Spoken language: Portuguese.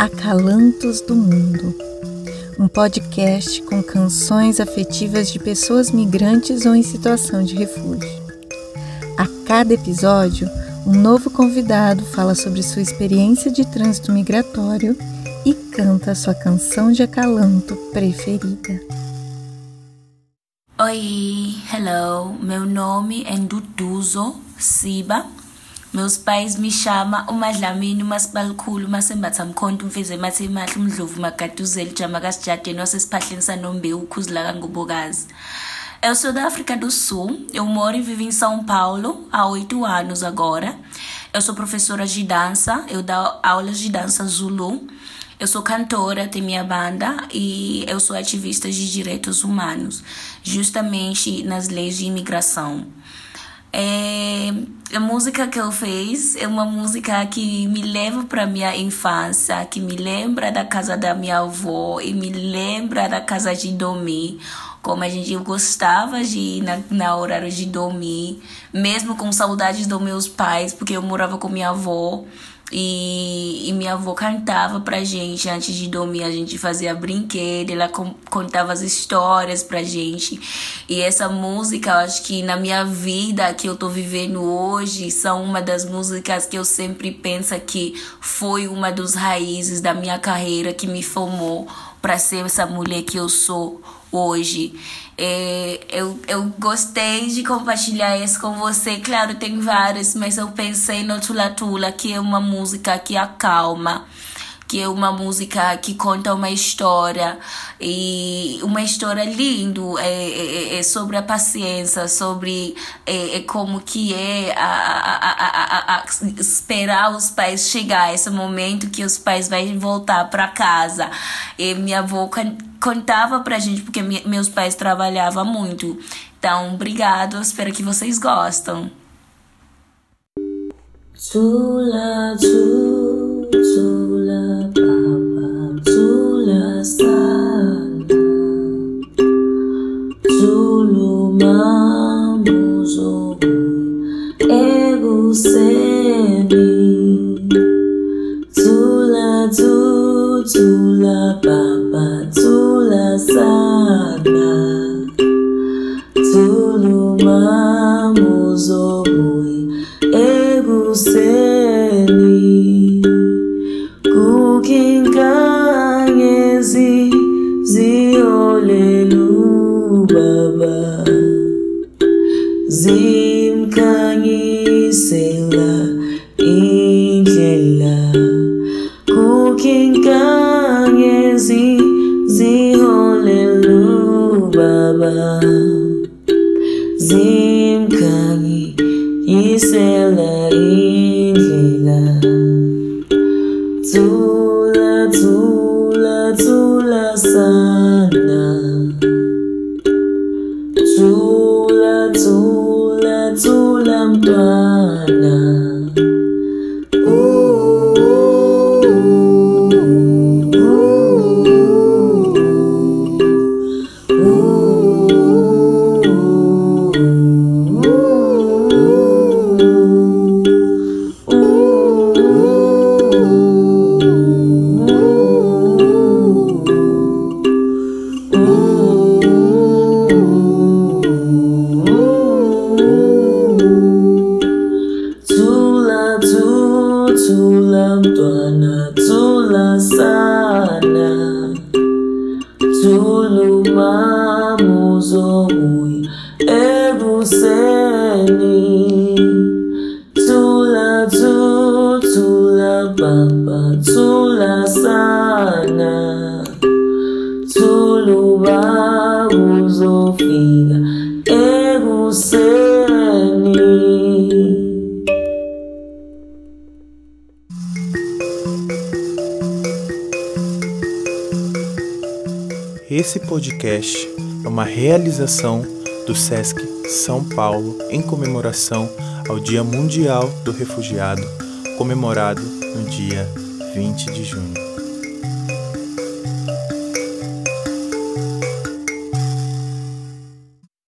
Acalantos do Mundo, um podcast com canções afetivas de pessoas migrantes ou em situação de refúgio. A cada episódio, um novo convidado fala sobre sua experiência de trânsito migratório e canta sua canção de acalanto preferida. Oi, hello, meu nome é Duduzo Siba. Meus pais me chamam umadlamini umasibalikhulu masembatha mkhonto umfize mathi mahle umdlovu magaduzeli jama kasijadeni wasesiphahleni sanombewu ukhuzila kangobokazi Eu sou da África do Sul, eu moro e vivo em São Paulo há oito anos agora. Eu sou professora de dança, eu dou aulas de dança Zulu. Eu sou cantora, tenho minha banda e eu sou ativista de direitos humanos, justamente nas leis de imigração. É, a música que eu fiz é uma música que me leva para minha infância, que me lembra da casa da minha avó e me lembra da casa de dormir, como a gente gostava de ir na, na horário de dormir, mesmo com saudades dos meus pais, porque eu morava com minha avó. E, e, minha avó cantava pra gente antes de dormir, a gente fazia brinquedo, ela contava as histórias pra gente. E essa música, eu acho que na minha vida que eu tô vivendo hoje, são uma das músicas que eu sempre penso que foi uma das raízes da minha carreira que me formou para ser essa mulher que eu sou hoje. É, eu, eu gostei de compartilhar isso com você. Claro, tem vários, mas eu pensei no Tula Tula, que é uma música que acalma que é uma música que conta uma história. E uma história lindo é, é, é sobre a paciência sobre é, é como que é a, a, a, esperar os pais chegar esse momento que os pais vão voltar para casa. E minha avó contava pra gente porque meus pais trabalhavam muito. Então obrigado espero que vocês gostam tula, papa, tula, sana. Zimkanyi sela injela Kukinkanye zi ziholelu baba. Zimkanyi yisela injela zula zula zula sana. Zula zula. tulang tuana tula sana tulu mamu zomui ebuseni tula tu tula papa tula sana tulu mamu zofia Esse podcast é uma realização do SESC São Paulo em comemoração ao Dia Mundial do Refugiado, comemorado no dia 20 de junho.